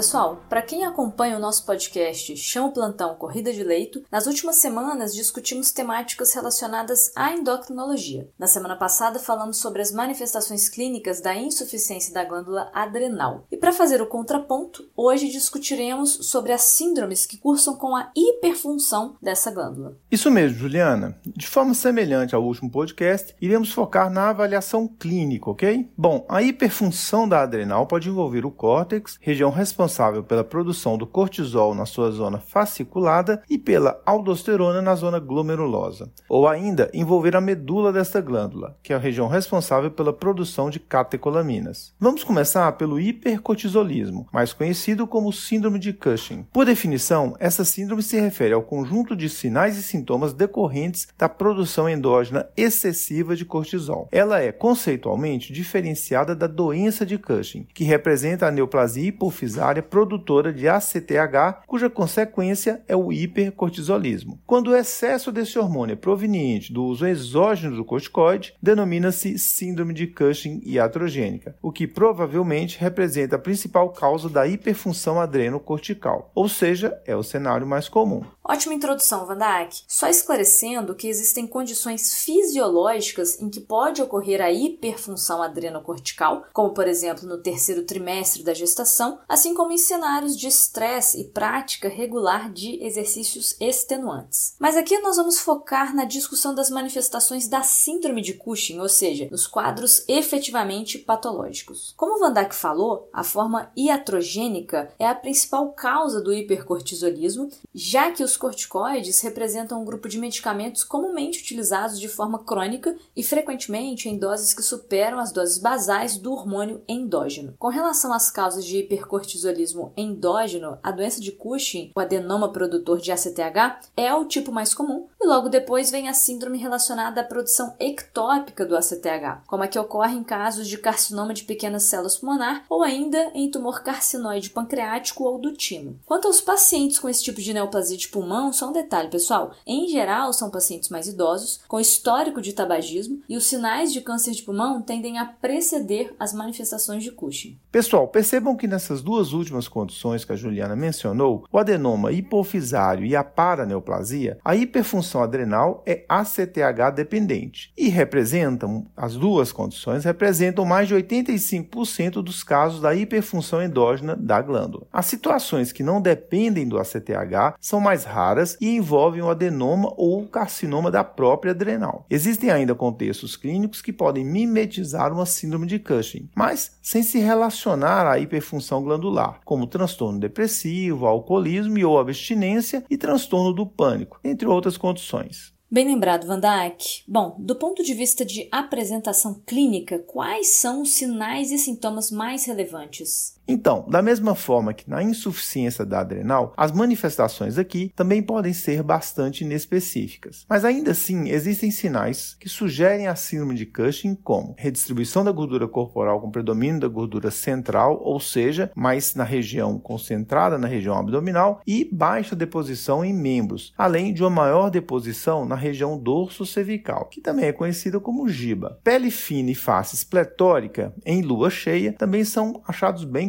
pessoal, para quem acompanha o nosso podcast Chão Plantão Corrida de Leito, nas últimas semanas discutimos temáticas relacionadas à endocrinologia. Na semana passada falamos sobre as manifestações clínicas da insuficiência da glândula adrenal. E para fazer o contraponto, hoje discutiremos sobre as síndromes que cursam com a hiperfunção dessa glândula. Isso mesmo, Juliana. De forma semelhante ao último podcast, iremos focar na avaliação clínica, ok? Bom, a hiperfunção da adrenal pode envolver o córtex, região responsável responsável pela produção do cortisol na sua zona fasciculada e pela aldosterona na zona glomerulosa, ou ainda envolver a medula desta glândula, que é a região responsável pela produção de catecolaminas. Vamos começar pelo hipercortisolismo, mais conhecido como síndrome de Cushing. Por definição, essa síndrome se refere ao conjunto de sinais e sintomas decorrentes da produção endógena excessiva de cortisol. Ela é conceitualmente diferenciada da doença de Cushing, que representa a neoplasia hipofisária produtora de ACTH, cuja consequência é o hipercortisolismo. Quando o excesso desse hormônio é proveniente do uso exógeno do corticoide, denomina-se síndrome de Cushing iatrogênica, o que provavelmente representa a principal causa da hiperfunção adrenocortical, ou seja, é o cenário mais comum. Ótima introdução, Vandak. Só esclarecendo que existem condições fisiológicas em que pode ocorrer a hiperfunção adrenocortical, como por exemplo no terceiro trimestre da gestação, assim como em cenários de estresse e prática regular de exercícios extenuantes. Mas aqui nós vamos focar na discussão das manifestações da síndrome de Cushing, ou seja, nos quadros efetivamente patológicos. Como Van Dijk falou, a forma iatrogênica é a principal causa do hipercortisolismo, já que os corticoides representam um grupo de medicamentos comumente utilizados de forma crônica e frequentemente em doses que superam as doses basais do hormônio endógeno. Com relação às causas de hipercortisolismo endógeno, a doença de Cushing, o adenoma produtor de ACTH, é o tipo mais comum, e logo depois vem a síndrome relacionada à produção ectópica do ACTH, como a que ocorre em casos de carcinoma de pequenas células pulmonar ou ainda em tumor carcinoide pancreático ou do timo. Quanto aos pacientes com esse tipo de neoplasia de pulmão, pulmão, só um detalhe, pessoal. Em geral, são pacientes mais idosos, com histórico de tabagismo, e os sinais de câncer de pulmão tendem a preceder as manifestações de Cushing. Pessoal, percebam que nessas duas últimas condições que a Juliana mencionou, o adenoma hipofisário e a paraneoplasia, a hiperfunção adrenal é ACTH dependente e representam, as duas condições representam mais de 85% dos casos da hiperfunção endógena da glândula. As situações que não dependem do ACTH são mais raras e envolvem o adenoma ou o carcinoma da própria adrenal. Existem ainda contextos clínicos que podem mimetizar uma síndrome de Cushing, mas sem se relacionar à hiperfunção glandular, como transtorno depressivo, alcoolismo e ou abstinência e transtorno do pânico, entre outras condições. Bem lembrado, Van Dijk. Bom, do ponto de vista de apresentação clínica, quais são os sinais e sintomas mais relevantes? Então, da mesma forma que na insuficiência da adrenal, as manifestações aqui também podem ser bastante inespecíficas. Mas ainda assim, existem sinais que sugerem a síndrome de Cushing como redistribuição da gordura corporal com predomínio da gordura central, ou seja, mais na região concentrada na região abdominal e baixa deposição em membros, além de uma maior deposição na região dorso cervical, que também é conhecida como giba. Pele fina e face espletórica em lua cheia também são achados bem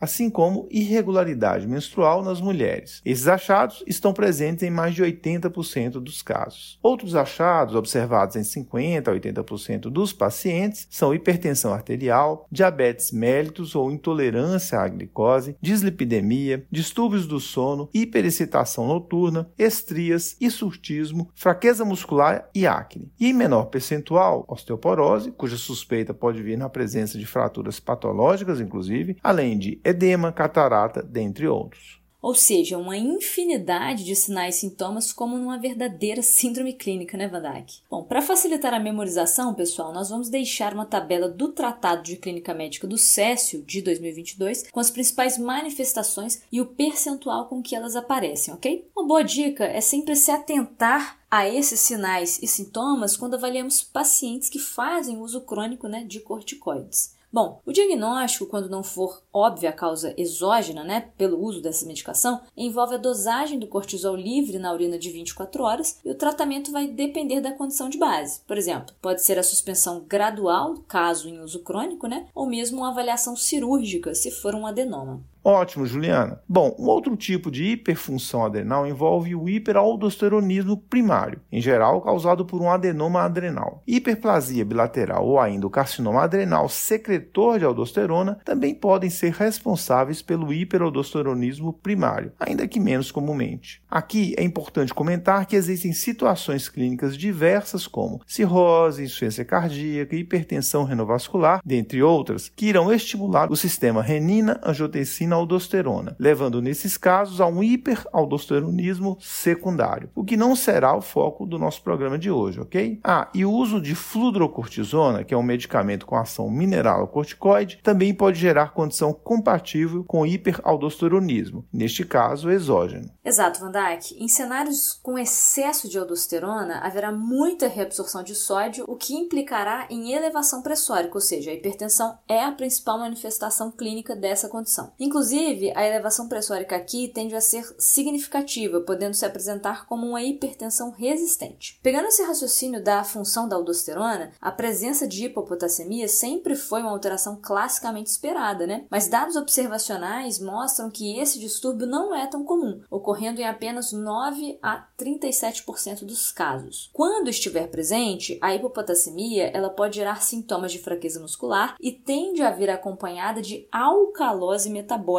assim como irregularidade menstrual nas mulheres. Esses achados estão presentes em mais de 80% dos casos. Outros achados observados em 50 a 80% dos pacientes são hipertensão arterial, diabetes mellitus ou intolerância à glicose, dislipidemia, distúrbios do sono, hiperexcitação noturna, estrias, surtismo, fraqueza muscular e acne. E em menor percentual, osteoporose, cuja suspeita pode vir na presença de fraturas patológicas, inclusive, além além de edema, catarata, dentre outros. Ou seja, uma infinidade de sinais e sintomas como numa verdadeira síndrome clínica, né, Van Dijk? Bom, para facilitar a memorização, pessoal, nós vamos deixar uma tabela do Tratado de Clínica Médica do Cécio de 2022 com as principais manifestações e o percentual com que elas aparecem, ok? Uma boa dica é sempre se atentar a esses sinais e sintomas quando avaliamos pacientes que fazem uso crônico né, de corticoides. Bom, o diagnóstico, quando não for óbvia a causa exógena, né, pelo uso dessa medicação, envolve a dosagem do cortisol livre na urina de 24 horas e o tratamento vai depender da condição de base. Por exemplo, pode ser a suspensão gradual, caso em uso crônico, né, ou mesmo uma avaliação cirúrgica, se for um adenoma. Ótimo, Juliana. Bom, um outro tipo de hiperfunção adrenal envolve o hiperaldosteronismo primário, em geral causado por um adenoma adrenal. Hiperplasia bilateral ou ainda o carcinoma adrenal secretor de aldosterona também podem ser responsáveis pelo hiperaldosteronismo primário, ainda que menos comumente. Aqui é importante comentar que existem situações clínicas diversas como cirrose, insuficiência cardíaca, hipertensão renovascular, dentre outras, que irão estimular o sistema renina, angiotensina, aldosterona, levando nesses casos a um hiperaldosteronismo secundário, o que não será o foco do nosso programa de hoje, ok? Ah, e o uso de fludrocortisona, que é um medicamento com ação mineral corticoide, também pode gerar condição compatível com hiperaldosteronismo, neste caso exógeno. Exato, Van Dijk. Em cenários com excesso de aldosterona, haverá muita reabsorção de sódio, o que implicará em elevação pressórica, ou seja, a hipertensão é a principal manifestação clínica dessa condição. Inclusive, a elevação pressórica aqui tende a ser significativa, podendo se apresentar como uma hipertensão resistente. Pegando esse raciocínio da função da aldosterona, a presença de hipopotassemia sempre foi uma alteração classicamente esperada, né? Mas dados observacionais mostram que esse distúrbio não é tão comum, ocorrendo em apenas 9 a 37% dos casos. Quando estiver presente, a hipopotassemia ela pode gerar sintomas de fraqueza muscular e tende a vir acompanhada de alcalose metabólica,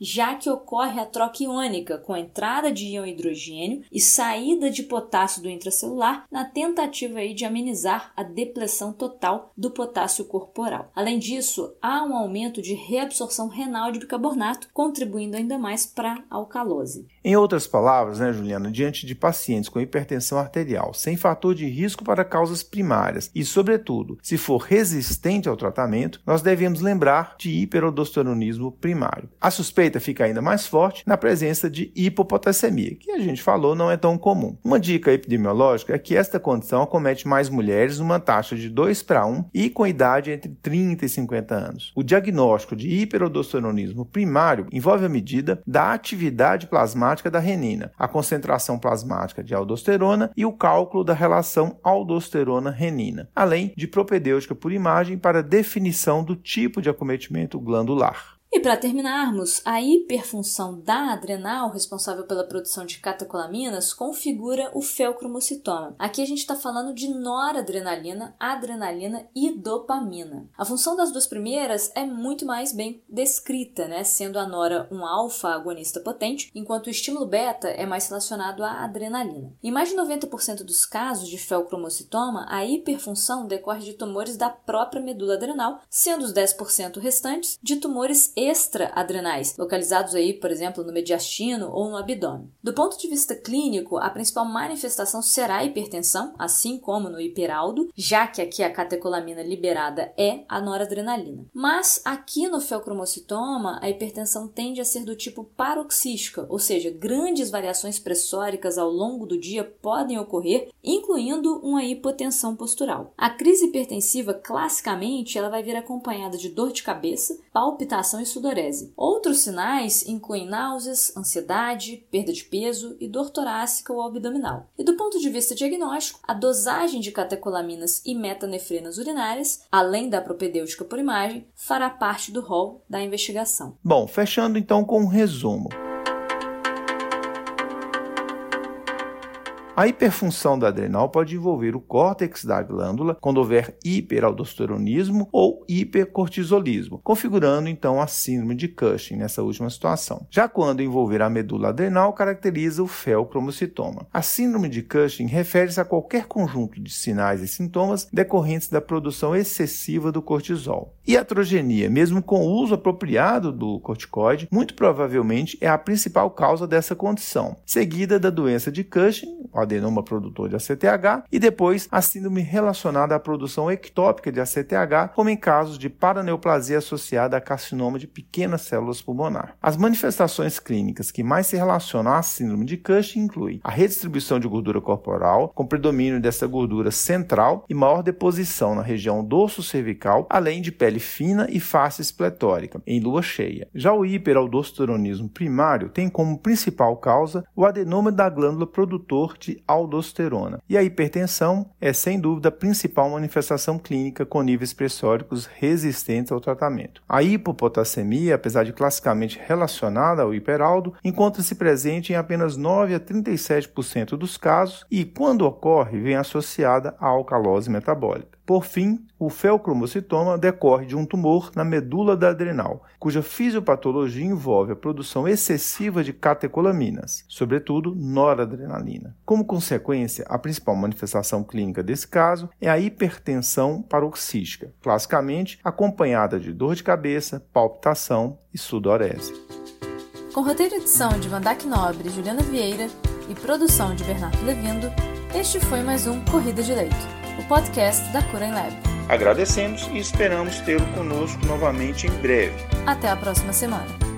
já que ocorre a troca iônica com a entrada de íon hidrogênio e saída de potássio do intracelular na tentativa de amenizar a depressão total do potássio corporal. Além disso, há um aumento de reabsorção renal de bicarbonato, contribuindo ainda mais para a alcalose. Em outras palavras, né, Juliana, diante de pacientes com hipertensão arterial sem fator de risco para causas primárias e, sobretudo, se for resistente ao tratamento, nós devemos lembrar de hiperaldosteronismo primário. A suspeita fica ainda mais forte na presença de hipopotassemia, que a gente falou não é tão comum. Uma dica epidemiológica é que esta condição acomete mais mulheres numa taxa de 2 para 1 e com idade entre 30 e 50 anos. O diagnóstico de hiperaldosteronismo primário envolve a medida da atividade plasmática da renina, a concentração plasmática de aldosterona e o cálculo da relação aldosterona-renina, além de propedêutica por imagem para definição do tipo de acometimento glandular. E para terminarmos, a hiperfunção da adrenal, responsável pela produção de catecolaminas, configura o felcromocitoma. Aqui a gente está falando de noradrenalina, adrenalina e dopamina. A função das duas primeiras é muito mais bem descrita, né? sendo a nora um alfa-agonista potente, enquanto o estímulo beta é mais relacionado à adrenalina. Em mais de 90% dos casos de felcromocitoma, a hiperfunção decorre de tumores da própria medula adrenal, sendo os 10% restantes de tumores extra-adrenais, localizados aí, por exemplo, no mediastino ou no abdômen. Do ponto de vista clínico, a principal manifestação será a hipertensão, assim como no hiperaldo, já que aqui a catecolamina liberada é a noradrenalina. Mas aqui no felcromocitoma, a hipertensão tende a ser do tipo paroxística, ou seja, grandes variações pressóricas ao longo do dia podem ocorrer, incluindo uma hipotensão postural. A crise hipertensiva, classicamente, ela vai vir acompanhada de dor de cabeça, palpitação e sudorese. Outros sinais incluem náuseas, ansiedade, perda de peso e dor torácica ou abdominal. E do ponto de vista diagnóstico, a dosagem de catecolaminas e metanefrinas urinárias, além da propedêutica por imagem, fará parte do rol da investigação. Bom, fechando então com um resumo. A hiperfunção da adrenal pode envolver o córtex da glândula quando houver hiperaldosteronismo ou hipercortisolismo, configurando então a síndrome de Cushing nessa última situação. Já quando envolver a medula adrenal, caracteriza o felcromocitoma. A síndrome de Cushing refere-se a qualquer conjunto de sinais e sintomas decorrentes da produção excessiva do cortisol. E a atrogenia, mesmo com o uso apropriado do corticoide, muito provavelmente é a principal causa dessa condição, seguida da doença de Cushing, adenoma produtor de ACTH, e depois a síndrome relacionada à produção ectópica de ACTH, como em casos de paraneoplasia associada a carcinoma de pequenas células pulmonar. As manifestações clínicas que mais se relacionam à síndrome de Cushing incluem a redistribuição de gordura corporal, com predomínio dessa gordura central e maior deposição na região dorso cervical, além de pele fina e face espletórica, em lua cheia. Já o hiperaldosteronismo primário tem como principal causa o adenoma da glândula produtor de aldosterona. E a hipertensão é, sem dúvida, a principal manifestação clínica com níveis pressóricos resistentes ao tratamento. A hipopotassemia, apesar de classicamente relacionada ao hiperaldo, encontra-se presente em apenas 9 a 37% dos casos e, quando ocorre, vem associada à alcalose metabólica. Por fim, o feocromocitoma decorre de um tumor na medula da adrenal, cuja fisiopatologia envolve a produção excessiva de catecolaminas, sobretudo noradrenalina. Como consequência, a principal manifestação clínica desse caso é a hipertensão paroxística, classicamente acompanhada de dor de cabeça, palpitação e sudorese. Com roteiro e edição de Vandac Nobre e Juliana Vieira e produção de Bernardo Levindo, este foi mais um Corrida de Leito o podcast da Cura Lab. Agradecemos e esperamos tê-lo conosco novamente em breve. Até a próxima semana.